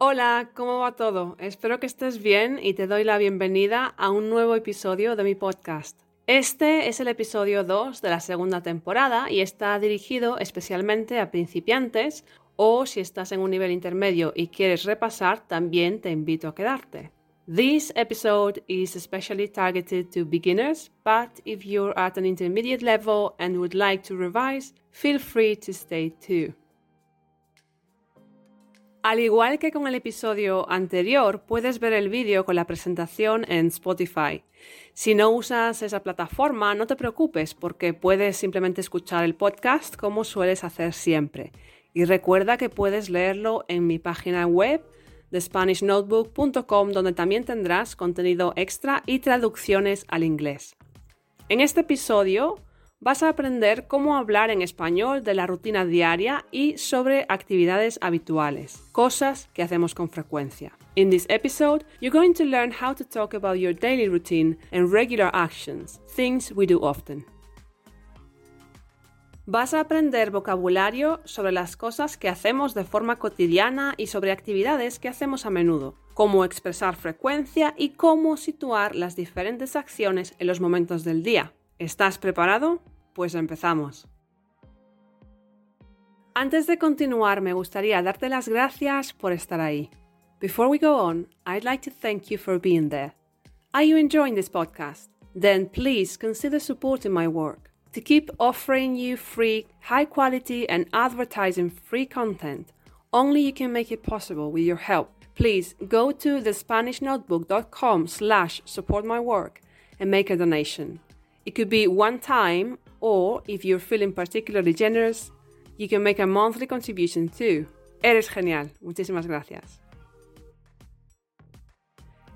Hola, ¿cómo va todo? Espero que estés bien y te doy la bienvenida a un nuevo episodio de mi podcast. Este es el episodio 2 de la segunda temporada y está dirigido especialmente a principiantes o si estás en un nivel intermedio y quieres repasar, también te invito a quedarte. This episode is especially targeted to beginners, but if you're at an intermediate level and would like to revise, feel free to stay too. Al igual que con el episodio anterior, puedes ver el vídeo con la presentación en Spotify. Si no usas esa plataforma, no te preocupes porque puedes simplemente escuchar el podcast como sueles hacer siempre. Y recuerda que puedes leerlo en mi página web de SpanishNotebook.com donde también tendrás contenido extra y traducciones al inglés. En este episodio vas a aprender cómo hablar en español de la rutina diaria y sobre actividades habituales, cosas que hacemos con frecuencia. In this episode, you're going to learn how to talk about your daily routine and regular actions, things we do often. Vas a aprender vocabulario sobre las cosas que hacemos de forma cotidiana y sobre actividades que hacemos a menudo, cómo expresar frecuencia y cómo situar las diferentes acciones en los momentos del día. ¿Estás preparado? Pues empezamos. Antes de continuar, me gustaría darte las gracias por estar ahí. Before we go on, I'd like to thank you for being there. Are you enjoying this podcast? Then please consider supporting my work. To keep offering you free, high quality, and advertising free content, only you can make it possible with your help. Please go to thespanishnotebook.com slash support my work and make a donation. It could be one time, or if you're feeling particularly generous, you can make a monthly contribution too. Eres genial. Muchísimas gracias.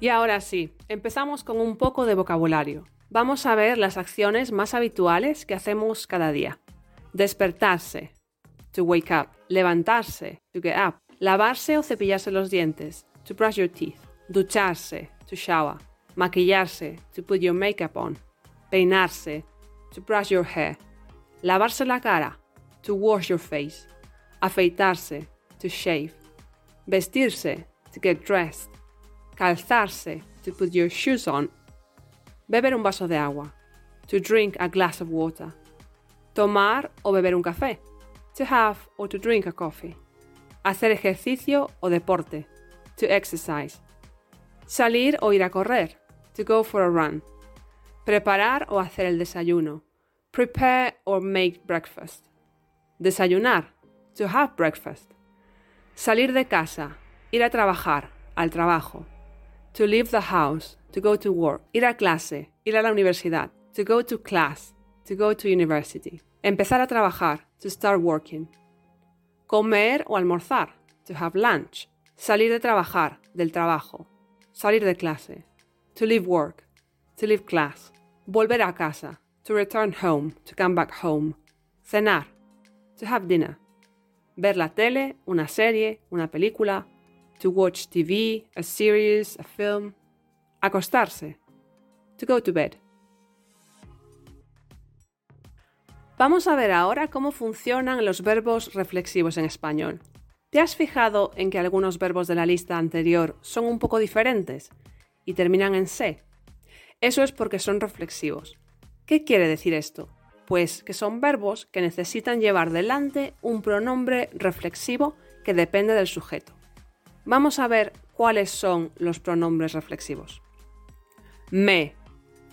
Y ahora sí, empezamos con un poco de vocabulario vamos a ver las acciones más habituales que hacemos cada día. Despertarse, to wake up. Levantarse, to get up. Lavarse o cepillarse los dientes, to brush your teeth. Ducharse, to shower. Maquillarse, to put your makeup on. Peinarse, to brush your hair. Lavarse la cara, to wash your face. Afeitarse, to shave. Vestirse, to get dressed. Calzarse, to put your shoes on Beber un vaso de agua. To drink a glass of water. Tomar o beber un café. To have or to drink a coffee. Hacer ejercicio o deporte. To exercise. Salir o ir a correr. To go for a run. Preparar o hacer el desayuno. Prepare or make breakfast. Desayunar. To have breakfast. Salir de casa. Ir a trabajar. Al trabajo. To leave the house. to go to work, ir a clase, ir a la universidad, to go to class, to go to university, empezar a trabajar, to start working, comer o almorzar, to have lunch, salir de trabajar, del trabajo, salir de clase, to leave work, to leave class, volver a casa, to return home, to come back home, cenar, to have dinner, ver la tele, una serie, una película, to watch TV, a series, a film, Acostarse. To go to bed. Vamos a ver ahora cómo funcionan los verbos reflexivos en español. ¿Te has fijado en que algunos verbos de la lista anterior son un poco diferentes y terminan en se? Eso es porque son reflexivos. ¿Qué quiere decir esto? Pues que son verbos que necesitan llevar delante un pronombre reflexivo que depende del sujeto. Vamos a ver cuáles son los pronombres reflexivos me,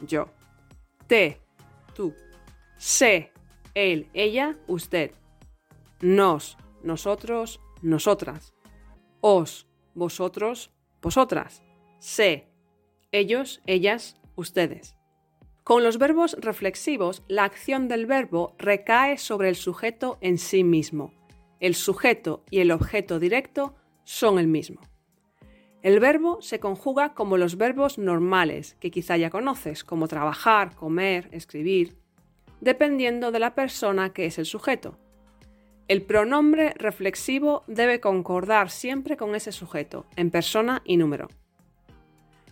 yo. Te, tú. Se, él, ella, usted. Nos, nosotros, nosotras. Os, vosotros, vosotras. Se, ellos, ellas, ustedes. Con los verbos reflexivos, la acción del verbo recae sobre el sujeto en sí mismo. El sujeto y el objeto directo son el mismo. El verbo se conjuga como los verbos normales, que quizá ya conoces, como trabajar, comer, escribir, dependiendo de la persona que es el sujeto. El pronombre reflexivo debe concordar siempre con ese sujeto, en persona y número.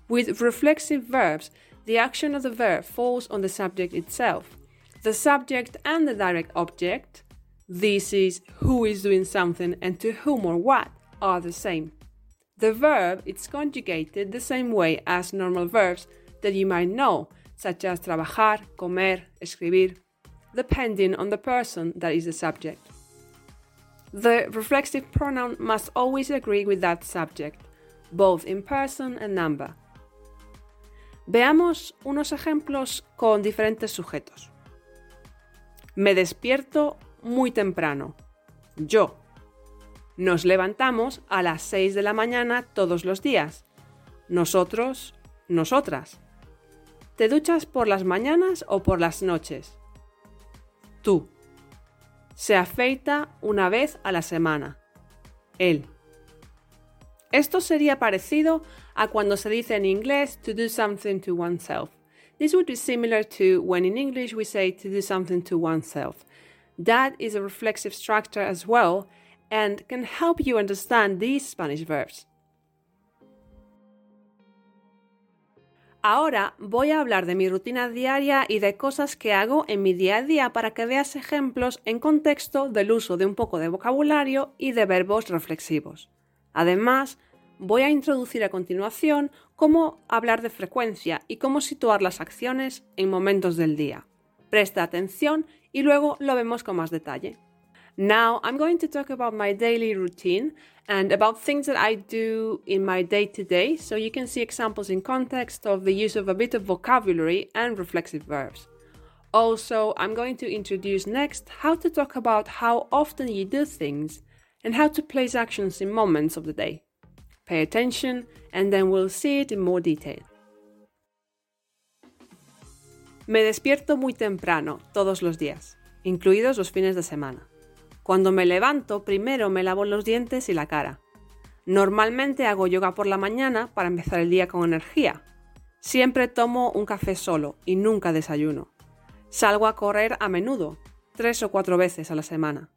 With reflexive verbs, the action of the verb falls on the subject itself. The subject and the direct object, this is who is doing something and to whom or what, are the same. The verb is conjugated the same way as normal verbs that you might know, such as trabajar, comer, escribir, depending on the person that is the subject. The reflexive pronoun must always agree with that subject, both in person and number. Veamos unos ejemplos con diferentes sujetos. Me despierto muy temprano. Yo. Nos levantamos a las 6 de la mañana todos los días. Nosotros, nosotras. ¿Te duchas por las mañanas o por las noches? Tú. Se afeita una vez a la semana. Él. Esto sería parecido a cuando se dice en inglés to do something to oneself. This would be similar to when in English we say to do something to oneself. That is a reflexive structure as well and can help you understand these Spanish verbs. Ahora voy a hablar de mi rutina diaria y de cosas que hago en mi día a día para que veas ejemplos en contexto del uso de un poco de vocabulario y de verbos reflexivos. Además, voy a introducir a continuación cómo hablar de frecuencia y cómo situar las acciones en momentos del día. Presta atención y luego lo vemos con más detalle. Now I'm going to talk about my daily routine and about things that I do in my day to day so you can see examples in context of the use of a bit of vocabulary and reflexive verbs. Also, I'm going to introduce next how to talk about how often you do things and how to place actions in moments of the day. Pay attention and then we'll see it in more detail. Me despierto muy temprano, todos los días, incluidos los fines de semana. Cuando me levanto, primero me lavo los dientes y la cara. Normalmente hago yoga por la mañana para empezar el día con energía. Siempre tomo un café solo y nunca desayuno. Salgo a correr a menudo, tres o cuatro veces a la semana.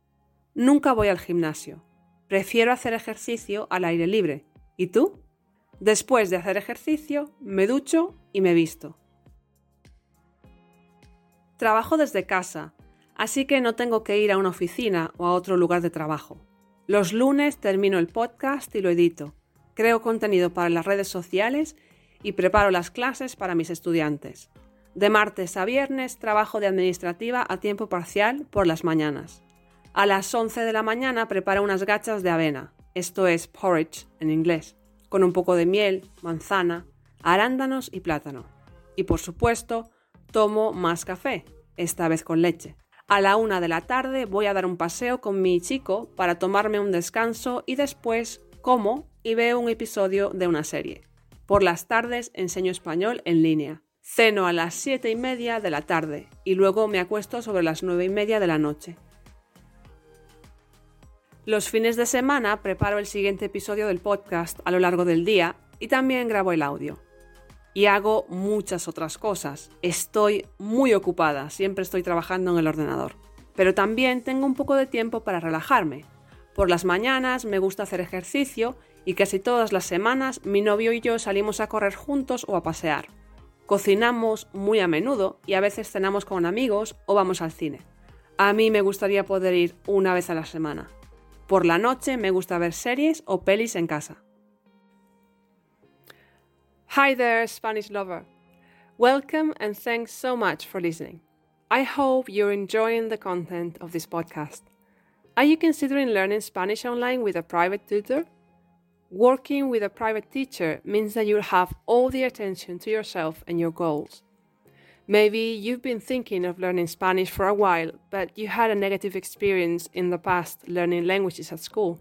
Nunca voy al gimnasio. Prefiero hacer ejercicio al aire libre. ¿Y tú? Después de hacer ejercicio, me ducho y me visto. Trabajo desde casa, así que no tengo que ir a una oficina o a otro lugar de trabajo. Los lunes termino el podcast y lo edito. Creo contenido para las redes sociales y preparo las clases para mis estudiantes. De martes a viernes trabajo de administrativa a tiempo parcial por las mañanas. A las 11 de la mañana preparo unas gachas de avena, esto es porridge en inglés, con un poco de miel, manzana, arándanos y plátano. Y por supuesto, tomo más café, esta vez con leche. A la una de la tarde voy a dar un paseo con mi chico para tomarme un descanso y después como y veo un episodio de una serie. Por las tardes enseño español en línea. Ceno a las siete y media de la tarde y luego me acuesto sobre las nueve y media de la noche. Los fines de semana preparo el siguiente episodio del podcast a lo largo del día y también grabo el audio y hago muchas otras cosas. Estoy muy ocupada, siempre estoy trabajando en el ordenador. Pero también tengo un poco de tiempo para relajarme. Por las mañanas me gusta hacer ejercicio y casi todas las semanas mi novio y yo salimos a correr juntos o a pasear. Cocinamos muy a menudo y a veces cenamos con amigos o vamos al cine. A mí me gustaría poder ir una vez a la semana. Por la noche me gusta ver series o pelis en casa. Hi there, Spanish lover. Welcome and thanks so much for listening. I hope you're enjoying the content of this podcast. Are you considering learning Spanish online with a private tutor? Working with a private teacher means that you'll have all the attention to yourself and your goals. Maybe you've been thinking of learning Spanish for a while, but you had a negative experience in the past learning languages at school.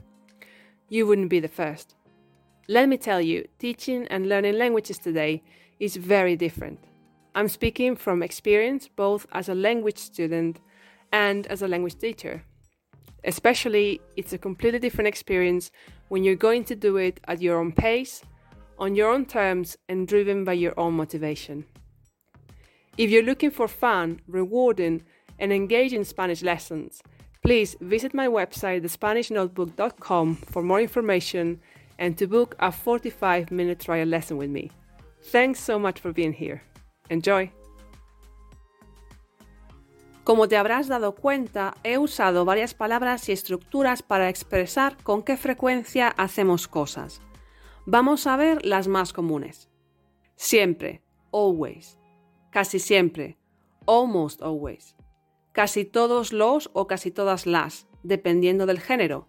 You wouldn't be the first. Let me tell you, teaching and learning languages today is very different. I'm speaking from experience both as a language student and as a language teacher. Especially, it's a completely different experience when you're going to do it at your own pace, on your own terms, and driven by your own motivation. If you're looking for fun, rewarding, and engaging Spanish lessons, please visit my website, thespanishnotebook.com, for more information and to book a 45 minute trial lesson with me. Thanks so much for being here. Enjoy! Como te habrás dado cuenta, he usado varias palabras y estructuras para expresar con qué frecuencia hacemos cosas. Vamos a ver las más comunes. Siempre, always. Casi siempre, almost always. Casi todos los o casi todas las, dependiendo del género.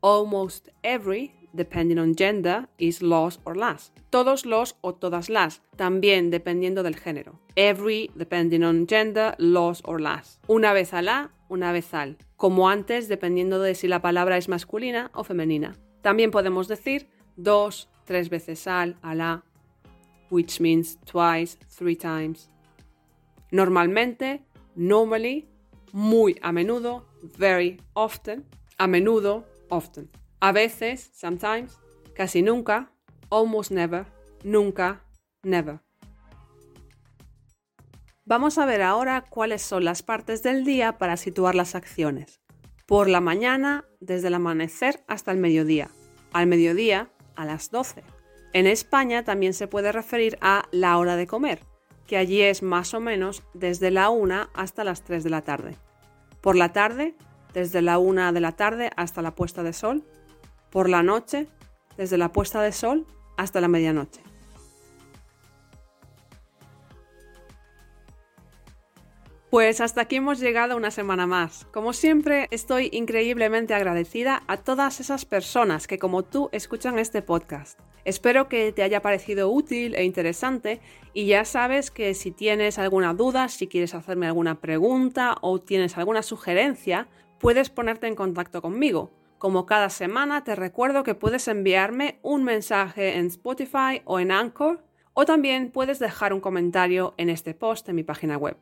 Almost every, depending on gender, is los or las. Todos los o todas las, también dependiendo del género. Every, depending on gender, los or las. Una vez a la, una vez al. Como antes, dependiendo de si la palabra es masculina o femenina. También podemos decir dos, tres veces al, a la, which means twice, three times. Normalmente, normally, muy a menudo, very often, a menudo, often. A veces, sometimes, casi nunca, almost never, nunca, never. Vamos a ver ahora cuáles son las partes del día para situar las acciones. Por la mañana, desde el amanecer hasta el mediodía. Al mediodía, a las 12. En España también se puede referir a la hora de comer, que allí es más o menos desde la 1 hasta las 3 de la tarde. Por la tarde, desde la 1 de la tarde hasta la puesta de sol por la noche, desde la puesta de sol hasta la medianoche. Pues hasta aquí hemos llegado una semana más. Como siempre, estoy increíblemente agradecida a todas esas personas que como tú escuchan este podcast. Espero que te haya parecido útil e interesante y ya sabes que si tienes alguna duda, si quieres hacerme alguna pregunta o tienes alguna sugerencia, puedes ponerte en contacto conmigo. Como cada semana te recuerdo que puedes enviarme un mensaje en Spotify o en Anchor o también puedes dejar un comentario en este post en mi página web.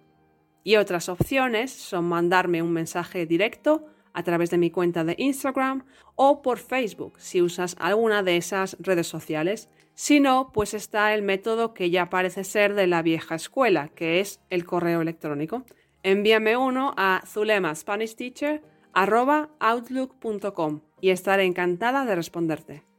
Y otras opciones son mandarme un mensaje directo a través de mi cuenta de Instagram o por Facebook si usas alguna de esas redes sociales. Si no, pues está el método que ya parece ser de la vieja escuela, que es el correo electrónico. Envíame uno a Teacher arroba outlook.com y estaré encantada de responderte.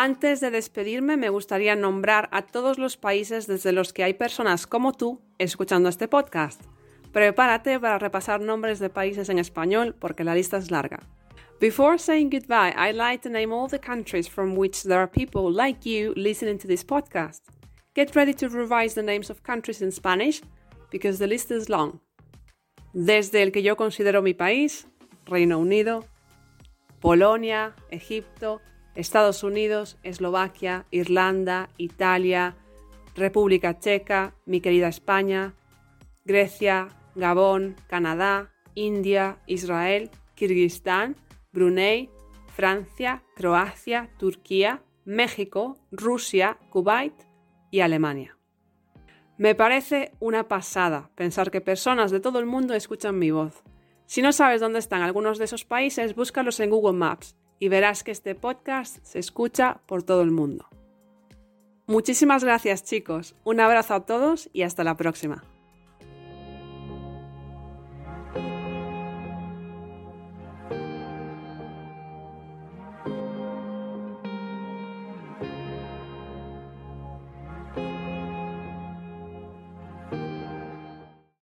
Antes de despedirme, me gustaría nombrar a todos los países desde los que hay personas como tú escuchando este podcast. Prepárate para repasar nombres de países en español porque la lista es larga. Before saying goodbye, I'd like to name all the countries from which there are people like you listening to this podcast. Get ready to revise the names of countries in Spanish because the list is long desde el que yo considero mi país, Reino Unido, Polonia, Egipto, Estados Unidos, Eslovaquia, Irlanda, Italia, República Checa, mi querida España, Grecia, Gabón, Canadá, India, Israel, Kirguistán, Brunei, Francia, Croacia, Turquía, México, Rusia, Kuwait y Alemania. Me parece una pasada pensar que personas de todo el mundo escuchan mi voz. Si no sabes dónde están algunos de esos países, búscalos en Google Maps y verás que este podcast se escucha por todo el mundo. Muchísimas gracias chicos, un abrazo a todos y hasta la próxima.